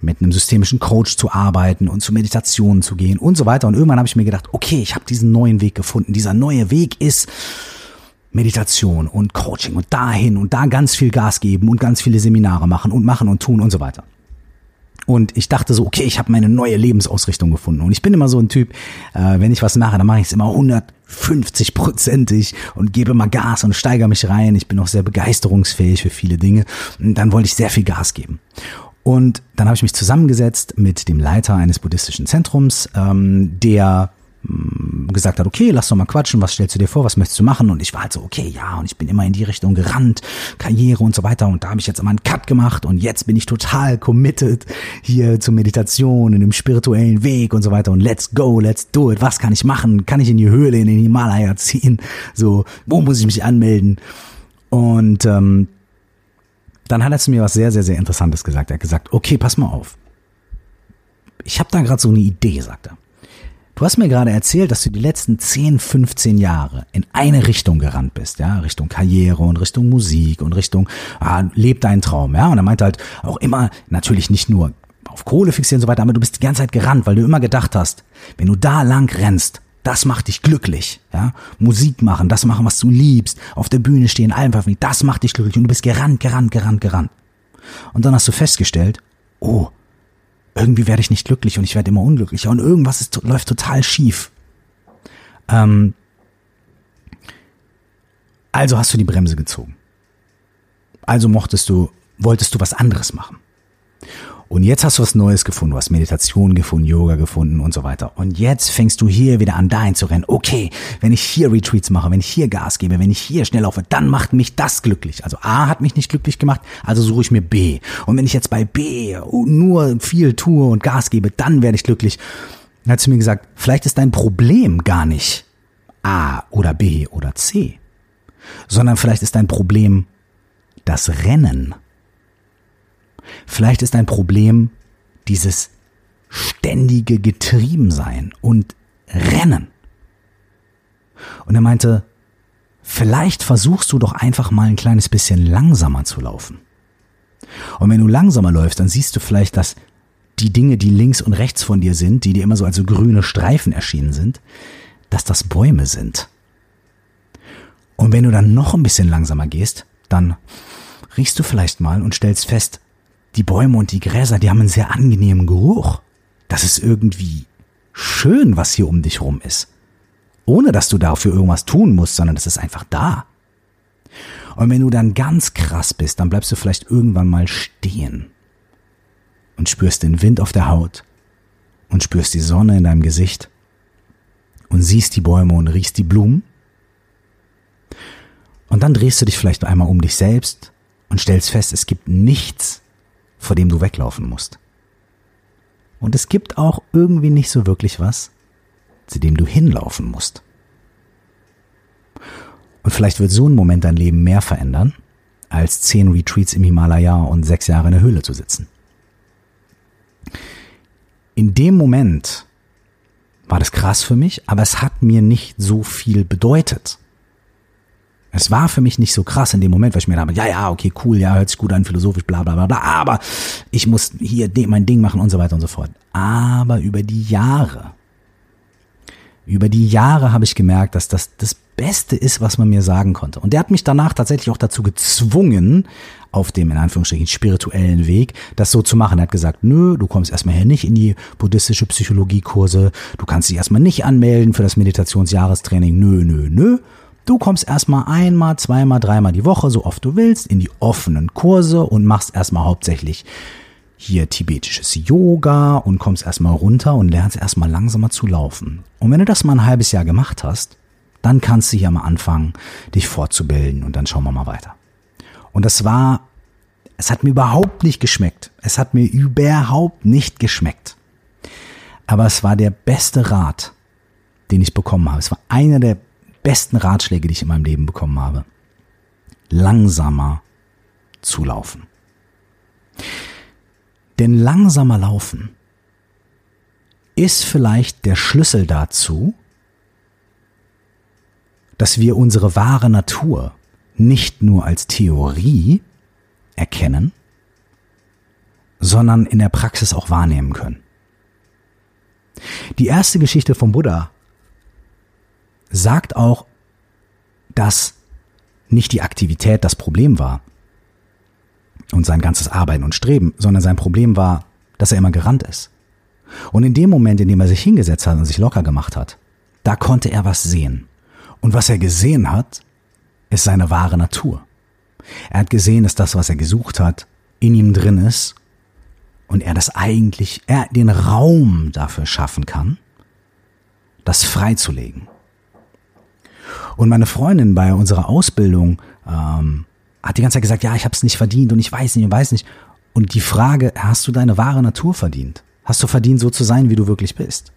mit einem systemischen Coach zu arbeiten und zu Meditationen zu gehen und so weiter. Und irgendwann habe ich mir gedacht, okay, ich habe diesen neuen Weg gefunden. Dieser neue Weg ist Meditation und Coaching und dahin und da ganz viel Gas geben und ganz viele Seminare machen und machen und tun und so weiter. Und ich dachte so, okay, ich habe meine neue Lebensausrichtung gefunden. Und ich bin immer so ein Typ, äh, wenn ich was mache, dann mache ich es immer 150 prozentig und gebe immer Gas und steigere mich rein. Ich bin auch sehr begeisterungsfähig für viele Dinge. Und dann wollte ich sehr viel Gas geben. Und dann habe ich mich zusammengesetzt mit dem Leiter eines buddhistischen Zentrums, ähm, der mm, gesagt hat, okay, lass doch mal quatschen, was stellst du dir vor, was möchtest du machen? Und ich war halt so, okay, ja, und ich bin immer in die Richtung gerannt, Karriere und so weiter. Und da habe ich jetzt immer einen Cut gemacht und jetzt bin ich total committed hier zur Meditation, in dem spirituellen Weg und so weiter. Und let's go, let's do it. Was kann ich machen? Kann ich in die Höhle, in den Himalaya ziehen? So, wo muss ich mich anmelden? Und ähm, dann hat er zu mir was sehr, sehr, sehr Interessantes gesagt. Er hat gesagt, okay, pass mal auf. Ich habe da gerade so eine Idee, sagt er. Du hast mir gerade erzählt, dass du die letzten 10, 15 Jahre in eine Richtung gerannt bist, ja, Richtung Karriere und Richtung Musik und Richtung ah, leb deinen Traum, ja. Und er meinte halt auch immer, natürlich nicht nur auf Kohle fixieren und so weiter, aber du bist die ganze Zeit gerannt, weil du immer gedacht hast, wenn du da lang rennst, das macht dich glücklich, ja. Musik machen, das machen, was du liebst, auf der Bühne stehen, Alben veröffentlichen, das macht dich glücklich und du bist gerannt, gerannt, gerannt, gerannt. Und dann hast du festgestellt, oh, irgendwie werde ich nicht glücklich und ich werde immer unglücklicher und irgendwas ist, läuft total schief. Ähm, also hast du die Bremse gezogen. Also mochtest du, wolltest du was anderes machen. Und jetzt hast du was Neues gefunden, du hast Meditation gefunden, Yoga gefunden und so weiter. Und jetzt fängst du hier wieder an, dahin zu rennen. Okay, wenn ich hier Retreats mache, wenn ich hier Gas gebe, wenn ich hier schnell laufe, dann macht mich das glücklich. Also A hat mich nicht glücklich gemacht, also suche ich mir B. Und wenn ich jetzt bei B nur viel tue und Gas gebe, dann werde ich glücklich. Dann hat sie mir gesagt, vielleicht ist dein Problem gar nicht A oder B oder C, sondern vielleicht ist dein Problem das Rennen. Vielleicht ist ein Problem dieses ständige Getriebensein und Rennen. Und er meinte, vielleicht versuchst du doch einfach mal ein kleines bisschen langsamer zu laufen. Und wenn du langsamer läufst, dann siehst du vielleicht, dass die Dinge, die links und rechts von dir sind, die dir immer so als grüne Streifen erschienen sind, dass das Bäume sind. Und wenn du dann noch ein bisschen langsamer gehst, dann riechst du vielleicht mal und stellst fest, die Bäume und die Gräser, die haben einen sehr angenehmen Geruch. Das ist irgendwie schön, was hier um dich rum ist. Ohne dass du dafür irgendwas tun musst, sondern das ist einfach da. Und wenn du dann ganz krass bist, dann bleibst du vielleicht irgendwann mal stehen und spürst den Wind auf der Haut und spürst die Sonne in deinem Gesicht und siehst die Bäume und riechst die Blumen. Und dann drehst du dich vielleicht einmal um dich selbst und stellst fest, es gibt nichts, vor dem du weglaufen musst. Und es gibt auch irgendwie nicht so wirklich was, zu dem du hinlaufen musst. Und vielleicht wird so ein Moment dein Leben mehr verändern, als zehn Retreats im Himalaya und sechs Jahre in der Höhle zu sitzen. In dem Moment war das krass für mich, aber es hat mir nicht so viel bedeutet. Es war für mich nicht so krass in dem Moment, weil ich mir dachte, ja, ja, okay, cool, ja, hört sich gut an, philosophisch, bla, bla, bla, bla, aber ich muss hier mein Ding machen und so weiter und so fort. Aber über die Jahre, über die Jahre habe ich gemerkt, dass das das Beste ist, was man mir sagen konnte. Und der hat mich danach tatsächlich auch dazu gezwungen, auf dem in Anführungsstrichen spirituellen Weg, das so zu machen. Er hat gesagt, nö, du kommst erstmal hier nicht in die buddhistische Psychologiekurse, du kannst dich erstmal nicht anmelden für das Meditationsjahrestraining, nö, nö, nö. Du kommst erstmal einmal, zweimal, dreimal die Woche, so oft du willst, in die offenen Kurse und machst erstmal hauptsächlich hier tibetisches Yoga und kommst erstmal runter und lernst erstmal langsamer zu laufen. Und wenn du das mal ein halbes Jahr gemacht hast, dann kannst du hier mal anfangen, dich fortzubilden und dann schauen wir mal weiter. Und das war, es hat mir überhaupt nicht geschmeckt. Es hat mir überhaupt nicht geschmeckt. Aber es war der beste Rat, den ich bekommen habe. Es war einer der besten Ratschläge, die ich in meinem Leben bekommen habe. Langsamer zu laufen. Denn langsamer laufen ist vielleicht der Schlüssel dazu, dass wir unsere wahre Natur nicht nur als Theorie erkennen, sondern in der Praxis auch wahrnehmen können. Die erste Geschichte vom Buddha sagt auch, dass nicht die Aktivität das Problem war und sein ganzes Arbeiten und Streben, sondern sein Problem war, dass er immer gerannt ist. Und in dem Moment, in dem er sich hingesetzt hat und sich locker gemacht hat, da konnte er was sehen. Und was er gesehen hat, ist seine wahre Natur. Er hat gesehen, dass das, was er gesucht hat, in ihm drin ist und er das eigentlich, er den Raum dafür schaffen kann, das freizulegen. Und meine Freundin bei unserer Ausbildung ähm, hat die ganze Zeit gesagt, ja, ich habe es nicht verdient und ich weiß nicht und weiß nicht. Und die Frage, hast du deine wahre Natur verdient? Hast du verdient, so zu sein, wie du wirklich bist?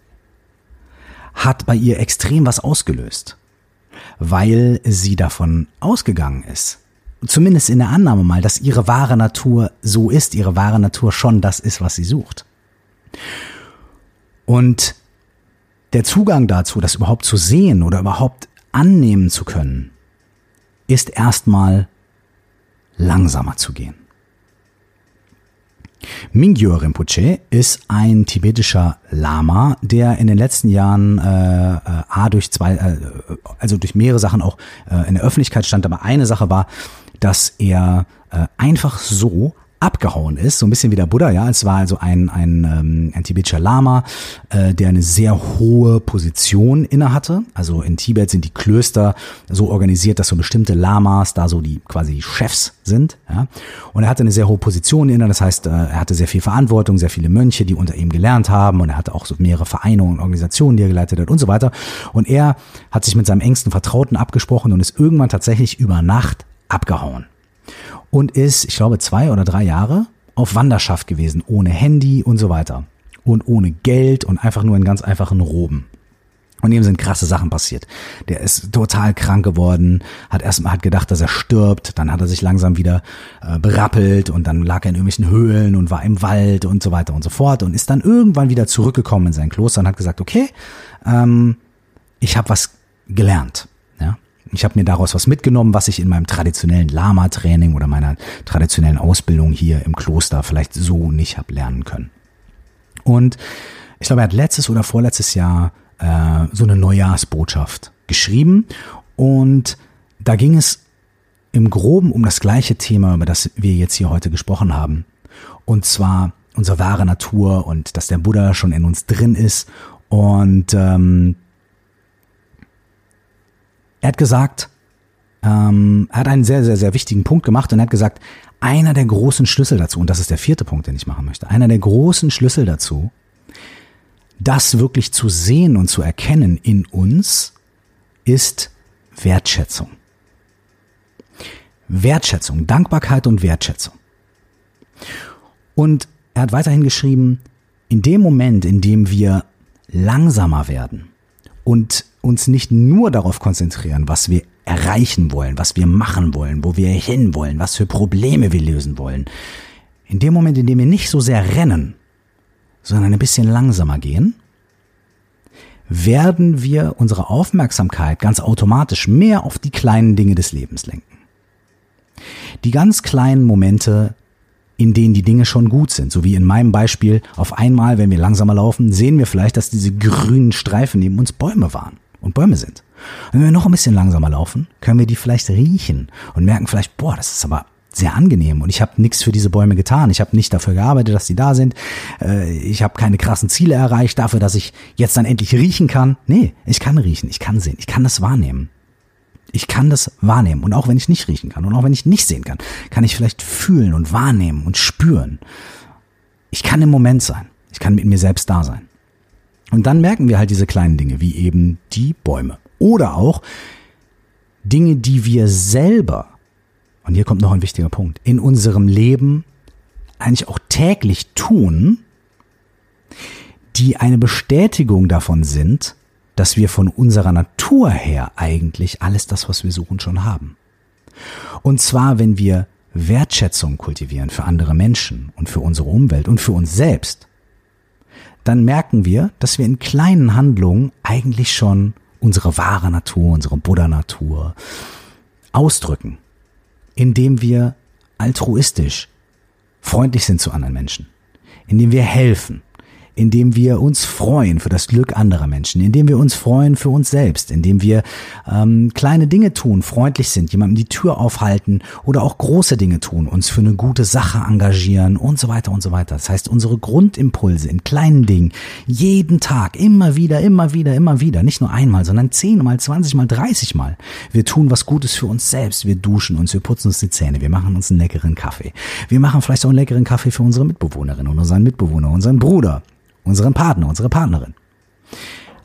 Hat bei ihr extrem was ausgelöst weil sie davon ausgegangen ist, zumindest in der Annahme mal, dass ihre wahre Natur so ist, ihre wahre Natur schon das ist, was sie sucht. Und der Zugang dazu, das überhaupt zu sehen oder überhaupt annehmen zu können, ist erstmal langsamer zu gehen. Mingyur Rinpoche ist ein tibetischer Lama, der in den letzten Jahren äh, äh, a durch zwei, äh, also durch mehrere Sachen auch äh, in der Öffentlichkeit stand. Aber eine Sache war, dass er äh, einfach so abgehauen ist, so ein bisschen wie der Buddha, ja. Es war also ein, ein, ähm, ein tibetischer Lama, äh, der eine sehr hohe Position innehatte. Also in Tibet sind die Klöster so organisiert, dass so bestimmte Lamas da so die quasi die Chefs sind, ja. Und er hatte eine sehr hohe Position inne, das heißt, äh, er hatte sehr viel Verantwortung, sehr viele Mönche, die unter ihm gelernt haben und er hatte auch so mehrere Vereine und Organisationen, die er geleitet hat und so weiter. Und er hat sich mit seinem engsten Vertrauten abgesprochen und ist irgendwann tatsächlich über Nacht abgehauen und ist, ich glaube, zwei oder drei Jahre auf Wanderschaft gewesen, ohne Handy und so weiter. Und ohne Geld und einfach nur in ganz einfachen Roben. Und ihm sind krasse Sachen passiert. Der ist total krank geworden, hat erstmal hat gedacht, dass er stirbt, dann hat er sich langsam wieder äh, berappelt und dann lag er in irgendwelchen Höhlen und war im Wald und so weiter und so fort und ist dann irgendwann wieder zurückgekommen in sein Kloster und hat gesagt, okay, ähm, ich habe was gelernt. Ich habe mir daraus was mitgenommen, was ich in meinem traditionellen Lama-Training oder meiner traditionellen Ausbildung hier im Kloster vielleicht so nicht habe lernen können. Und ich glaube, er hat letztes oder vorletztes Jahr äh, so eine Neujahrsbotschaft geschrieben und da ging es im Groben um das gleiche Thema, über das wir jetzt hier heute gesprochen haben. Und zwar unsere wahre Natur und dass der Buddha schon in uns drin ist und ähm, er hat gesagt, ähm, er hat einen sehr, sehr, sehr wichtigen Punkt gemacht und er hat gesagt, einer der großen Schlüssel dazu, und das ist der vierte Punkt, den ich machen möchte, einer der großen Schlüssel dazu, das wirklich zu sehen und zu erkennen in uns, ist Wertschätzung. Wertschätzung, Dankbarkeit und Wertschätzung. Und er hat weiterhin geschrieben, in dem Moment, in dem wir langsamer werden und uns nicht nur darauf konzentrieren, was wir erreichen wollen, was wir machen wollen, wo wir hin wollen, was für Probleme wir lösen wollen. In dem Moment, in dem wir nicht so sehr rennen, sondern ein bisschen langsamer gehen, werden wir unsere Aufmerksamkeit ganz automatisch mehr auf die kleinen Dinge des Lebens lenken. Die ganz kleinen Momente, in denen die Dinge schon gut sind, so wie in meinem Beispiel, auf einmal, wenn wir langsamer laufen, sehen wir vielleicht, dass diese grünen Streifen neben uns Bäume waren und Bäume sind. Und wenn wir noch ein bisschen langsamer laufen, können wir die vielleicht riechen und merken vielleicht, boah, das ist aber sehr angenehm und ich habe nichts für diese Bäume getan. Ich habe nicht dafür gearbeitet, dass sie da sind. Äh, ich habe keine krassen Ziele erreicht dafür, dass ich jetzt dann endlich riechen kann. Nee, ich kann riechen, ich kann sehen, ich kann das wahrnehmen. Ich kann das wahrnehmen und auch wenn ich nicht riechen kann und auch wenn ich nicht sehen kann, kann ich vielleicht fühlen und wahrnehmen und spüren. Ich kann im Moment sein. Ich kann mit mir selbst da sein. Und dann merken wir halt diese kleinen Dinge, wie eben die Bäume. Oder auch Dinge, die wir selber und hier kommt noch ein wichtiger Punkt, in unserem Leben eigentlich auch täglich tun, die eine Bestätigung davon sind, dass wir von unserer Natur her eigentlich alles das, was wir suchen, schon haben. Und zwar, wenn wir Wertschätzung kultivieren für andere Menschen und für unsere Umwelt und für uns selbst, dann merken wir, dass wir in kleinen Handlungen eigentlich schon unsere wahre Natur, unsere Buddha-Natur ausdrücken indem wir altruistisch freundlich sind zu anderen Menschen, indem wir helfen, indem wir uns freuen für das Glück anderer Menschen, indem wir uns freuen für uns selbst, indem wir ähm, kleine Dinge tun, freundlich sind, jemandem die Tür aufhalten oder auch große Dinge tun, uns für eine gute Sache engagieren und so weiter und so weiter. Das heißt, unsere Grundimpulse in kleinen Dingen, jeden Tag, immer wieder, immer wieder, immer wieder, nicht nur einmal, sondern zehnmal, zwanzigmal, dreißigmal. Wir tun was Gutes für uns selbst, wir duschen uns, wir putzen uns die Zähne, wir machen uns einen leckeren Kaffee. Wir machen vielleicht auch einen leckeren Kaffee für unsere Mitbewohnerin und unseren Mitbewohner, unseren Bruder unseren Partner, unsere Partnerin.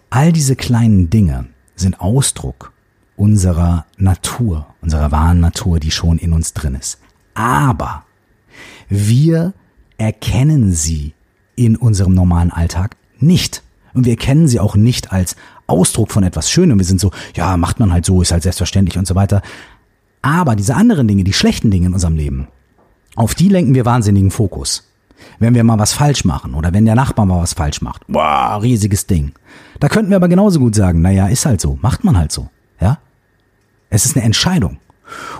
All diese kleinen Dinge sind Ausdruck unserer Natur, unserer wahren Natur, die schon in uns drin ist. Aber wir erkennen sie in unserem normalen Alltag nicht. Und wir erkennen sie auch nicht als Ausdruck von etwas Schönem. Wir sind so, ja, macht man halt so, ist halt selbstverständlich und so weiter. Aber diese anderen Dinge, die schlechten Dinge in unserem Leben, auf die lenken wir wahnsinnigen Fokus wenn wir mal was falsch machen oder wenn der Nachbar mal was falsch macht. Wow, riesiges Ding. Da könnten wir aber genauso gut sagen, naja, ist halt so, macht man halt so, ja? Es ist eine Entscheidung.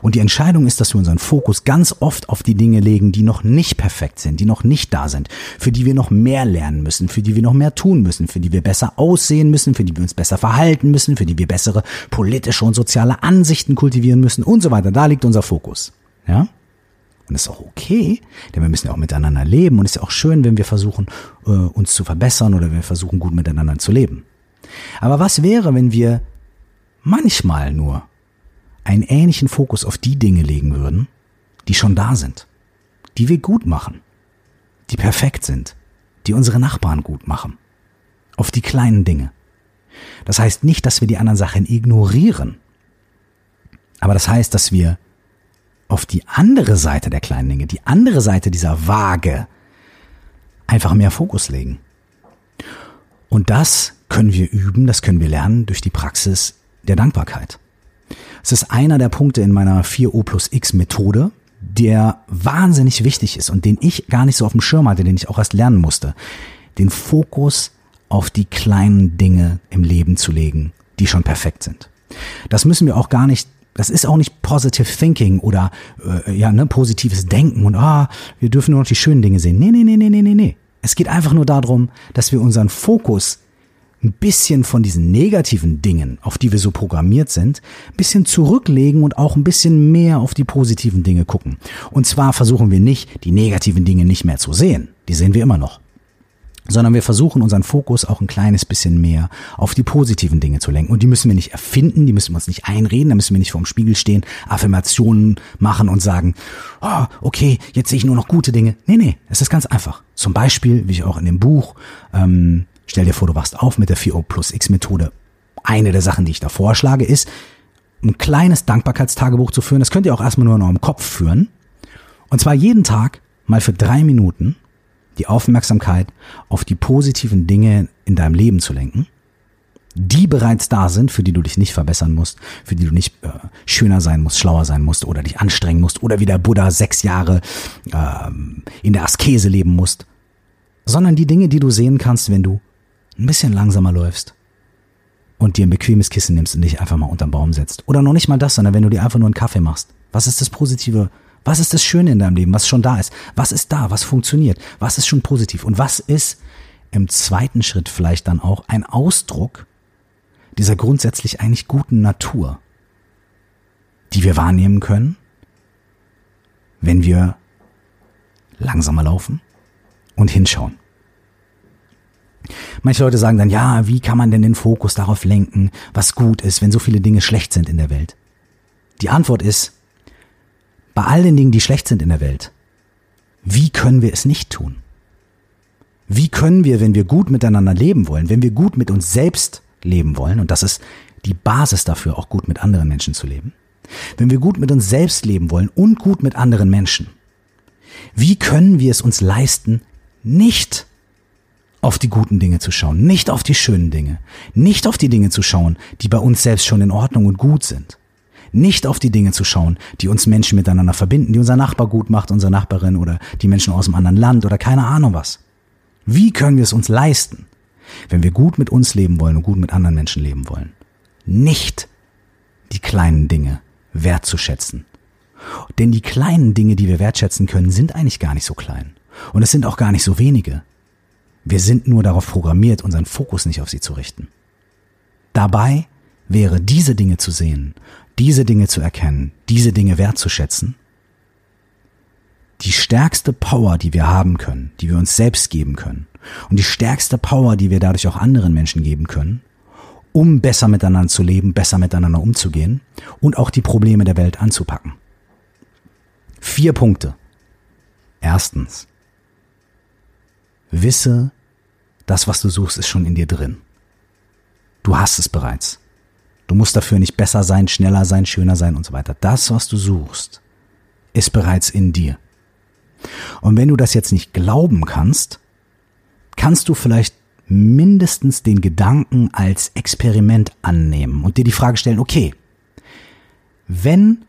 Und die Entscheidung ist, dass wir unseren Fokus ganz oft auf die Dinge legen, die noch nicht perfekt sind, die noch nicht da sind, für die wir noch mehr lernen müssen, für die wir noch mehr tun müssen, für die wir besser aussehen müssen, für die wir uns besser verhalten müssen, für die wir bessere politische und soziale Ansichten kultivieren müssen und so weiter. Da liegt unser Fokus. Ja? Und das ist auch okay, denn wir müssen ja auch miteinander leben und es ist ja auch schön, wenn wir versuchen, äh, uns zu verbessern oder wenn wir versuchen, gut miteinander zu leben. Aber was wäre, wenn wir manchmal nur einen ähnlichen Fokus auf die Dinge legen würden, die schon da sind, die wir gut machen, die perfekt sind, die unsere Nachbarn gut machen, auf die kleinen Dinge. Das heißt nicht, dass wir die anderen Sachen ignorieren, aber das heißt, dass wir auf die andere Seite der kleinen Dinge, die andere Seite dieser Waage, einfach mehr Fokus legen. Und das können wir üben, das können wir lernen durch die Praxis der Dankbarkeit. Es ist einer der Punkte in meiner 4O plus X Methode, der wahnsinnig wichtig ist und den ich gar nicht so auf dem Schirm hatte, den ich auch erst lernen musste. Den Fokus auf die kleinen Dinge im Leben zu legen, die schon perfekt sind. Das müssen wir auch gar nicht das ist auch nicht positive thinking oder äh, ja, ne, positives Denken und ah, wir dürfen nur noch die schönen Dinge sehen. Nee, nee, nee, nee, nee, nee, nee. Es geht einfach nur darum, dass wir unseren Fokus ein bisschen von diesen negativen Dingen, auf die wir so programmiert sind, ein bisschen zurücklegen und auch ein bisschen mehr auf die positiven Dinge gucken. Und zwar versuchen wir nicht, die negativen Dinge nicht mehr zu sehen. Die sehen wir immer noch sondern wir versuchen unseren Fokus auch ein kleines bisschen mehr auf die positiven Dinge zu lenken. Und die müssen wir nicht erfinden, die müssen wir uns nicht einreden, da müssen wir nicht vorm Spiegel stehen, Affirmationen machen und sagen, oh, okay, jetzt sehe ich nur noch gute Dinge. Nee, nee, es ist ganz einfach. Zum Beispiel, wie ich auch in dem Buch, ähm, stell dir vor, du wachst auf mit der 4O plus X Methode. Eine der Sachen, die ich da vorschlage, ist, ein kleines Dankbarkeitstagebuch zu führen. Das könnt ihr auch erstmal nur in eurem Kopf führen. Und zwar jeden Tag mal für drei Minuten die Aufmerksamkeit auf die positiven Dinge in deinem Leben zu lenken, die bereits da sind, für die du dich nicht verbessern musst, für die du nicht äh, schöner sein musst, schlauer sein musst oder dich anstrengen musst oder wie der Buddha sechs Jahre äh, in der Askese leben musst, sondern die Dinge, die du sehen kannst, wenn du ein bisschen langsamer läufst, und dir ein bequemes Kissen nimmst und dich einfach mal unterm Baum setzt. Oder noch nicht mal das, sondern wenn du dir einfach nur einen Kaffee machst. Was ist das Positive? Was ist das Schöne in deinem Leben, was schon da ist? Was ist da? Was funktioniert? Was ist schon positiv? Und was ist im zweiten Schritt vielleicht dann auch ein Ausdruck dieser grundsätzlich eigentlich guten Natur, die wir wahrnehmen können, wenn wir langsamer laufen und hinschauen. Manche Leute sagen dann, ja, wie kann man denn den Fokus darauf lenken, was gut ist, wenn so viele Dinge schlecht sind in der Welt? Die Antwort ist, bei all den Dingen, die schlecht sind in der Welt, wie können wir es nicht tun? Wie können wir, wenn wir gut miteinander leben wollen, wenn wir gut mit uns selbst leben wollen, und das ist die Basis dafür, auch gut mit anderen Menschen zu leben, wenn wir gut mit uns selbst leben wollen und gut mit anderen Menschen, wie können wir es uns leisten, nicht auf die guten Dinge zu schauen, nicht auf die schönen Dinge, nicht auf die Dinge zu schauen, die bei uns selbst schon in Ordnung und gut sind, nicht auf die Dinge zu schauen, die uns Menschen miteinander verbinden, die unser Nachbar gut macht, unsere Nachbarin oder die Menschen aus einem anderen Land oder keine Ahnung was. Wie können wir es uns leisten, wenn wir gut mit uns leben wollen und gut mit anderen Menschen leben wollen? Nicht die kleinen Dinge wertzuschätzen. Denn die kleinen Dinge, die wir wertschätzen können, sind eigentlich gar nicht so klein. Und es sind auch gar nicht so wenige. Wir sind nur darauf programmiert, unseren Fokus nicht auf sie zu richten. Dabei wäre diese Dinge zu sehen, diese Dinge zu erkennen, diese Dinge wertzuschätzen, die stärkste Power, die wir haben können, die wir uns selbst geben können und die stärkste Power, die wir dadurch auch anderen Menschen geben können, um besser miteinander zu leben, besser miteinander umzugehen und auch die Probleme der Welt anzupacken. Vier Punkte. Erstens, wisse, das, was du suchst, ist schon in dir drin. Du hast es bereits. Du musst dafür nicht besser sein, schneller sein, schöner sein und so weiter. Das, was du suchst, ist bereits in dir. Und wenn du das jetzt nicht glauben kannst, kannst du vielleicht mindestens den Gedanken als Experiment annehmen und dir die Frage stellen, okay, wenn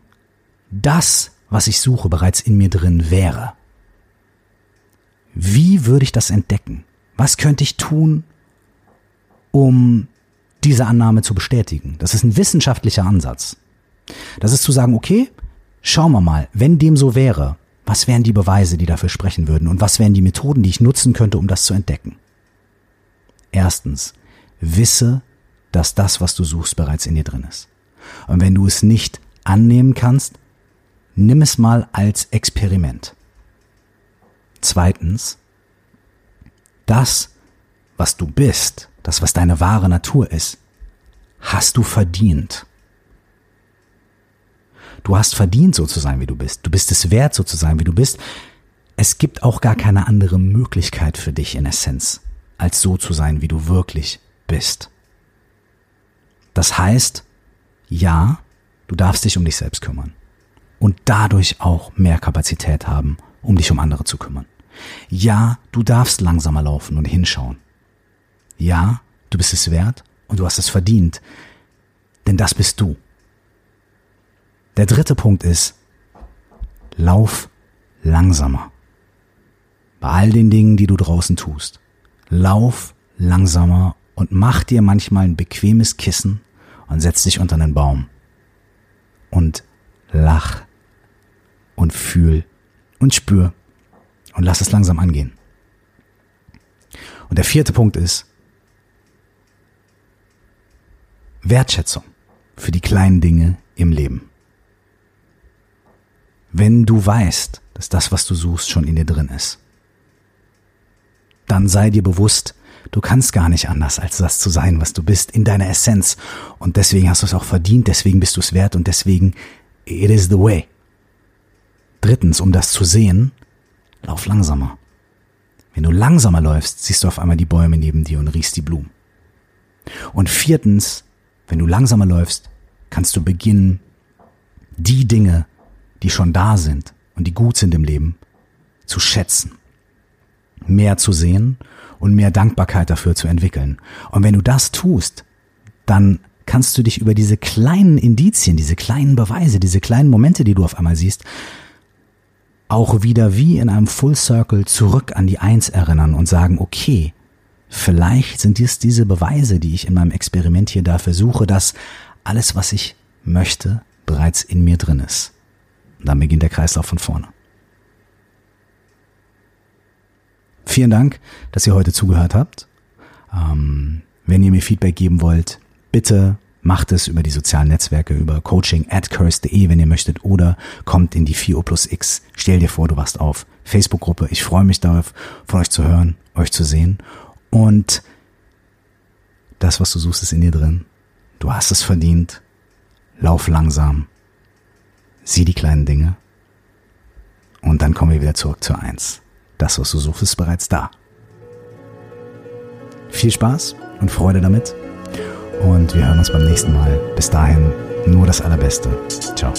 das, was ich suche, bereits in mir drin wäre, wie würde ich das entdecken? Was könnte ich tun, um diese Annahme zu bestätigen? Das ist ein wissenschaftlicher Ansatz. Das ist zu sagen, okay, schauen wir mal, wenn dem so wäre, was wären die Beweise, die dafür sprechen würden und was wären die Methoden, die ich nutzen könnte, um das zu entdecken? Erstens, wisse, dass das, was du suchst, bereits in dir drin ist. Und wenn du es nicht annehmen kannst, nimm es mal als Experiment. Zweitens, das, was du bist, das, was deine wahre Natur ist, hast du verdient. Du hast verdient, so zu sein, wie du bist. Du bist es wert, so zu sein, wie du bist. Es gibt auch gar keine andere Möglichkeit für dich in Essenz, als so zu sein, wie du wirklich bist. Das heißt, ja, du darfst dich um dich selbst kümmern und dadurch auch mehr Kapazität haben, um dich um andere zu kümmern. Ja, du darfst langsamer laufen und hinschauen. Ja, du bist es wert und du hast es verdient, denn das bist du. Der dritte Punkt ist, lauf langsamer. Bei all den Dingen, die du draußen tust. Lauf langsamer und mach dir manchmal ein bequemes Kissen und setz dich unter einen Baum. Und lach und fühl und spür und lass es langsam angehen. Und der vierte Punkt ist Wertschätzung für die kleinen Dinge im Leben. Wenn du weißt, dass das, was du suchst, schon in dir drin ist, dann sei dir bewusst, du kannst gar nicht anders, als das zu sein, was du bist, in deiner Essenz. Und deswegen hast du es auch verdient, deswegen bist du es wert und deswegen, it is the way. Drittens, um das zu sehen, lauf langsamer. Wenn du langsamer läufst, siehst du auf einmal die Bäume neben dir und riechst die Blumen. Und viertens, wenn du langsamer läufst, kannst du beginnen, die Dinge, die schon da sind und die gut sind im Leben, zu schätzen, mehr zu sehen und mehr Dankbarkeit dafür zu entwickeln. Und wenn du das tust, dann kannst du dich über diese kleinen Indizien, diese kleinen Beweise, diese kleinen Momente, die du auf einmal siehst, auch wieder wie in einem Full Circle zurück an die Eins erinnern und sagen, okay, Vielleicht sind dies diese Beweise, die ich in meinem Experiment hier da versuche, dass alles, was ich möchte, bereits in mir drin ist. Und dann beginnt der Kreislauf von vorne. Vielen Dank, dass ihr heute zugehört habt. Ähm, wenn ihr mir Feedback geben wollt, bitte macht es über die sozialen Netzwerke, über coaching at curse.de, wenn ihr möchtet, oder kommt in die 4 plus X. Stell dir vor, du warst auf Facebook-Gruppe. Ich freue mich darauf, von euch zu hören, euch zu sehen. Und das, was du suchst, ist in dir drin. Du hast es verdient. Lauf langsam. Sieh die kleinen Dinge. Und dann kommen wir wieder zurück zur Eins. Das, was du suchst, ist bereits da. Viel Spaß und Freude damit. Und wir hören uns beim nächsten Mal. Bis dahin nur das Allerbeste. Ciao.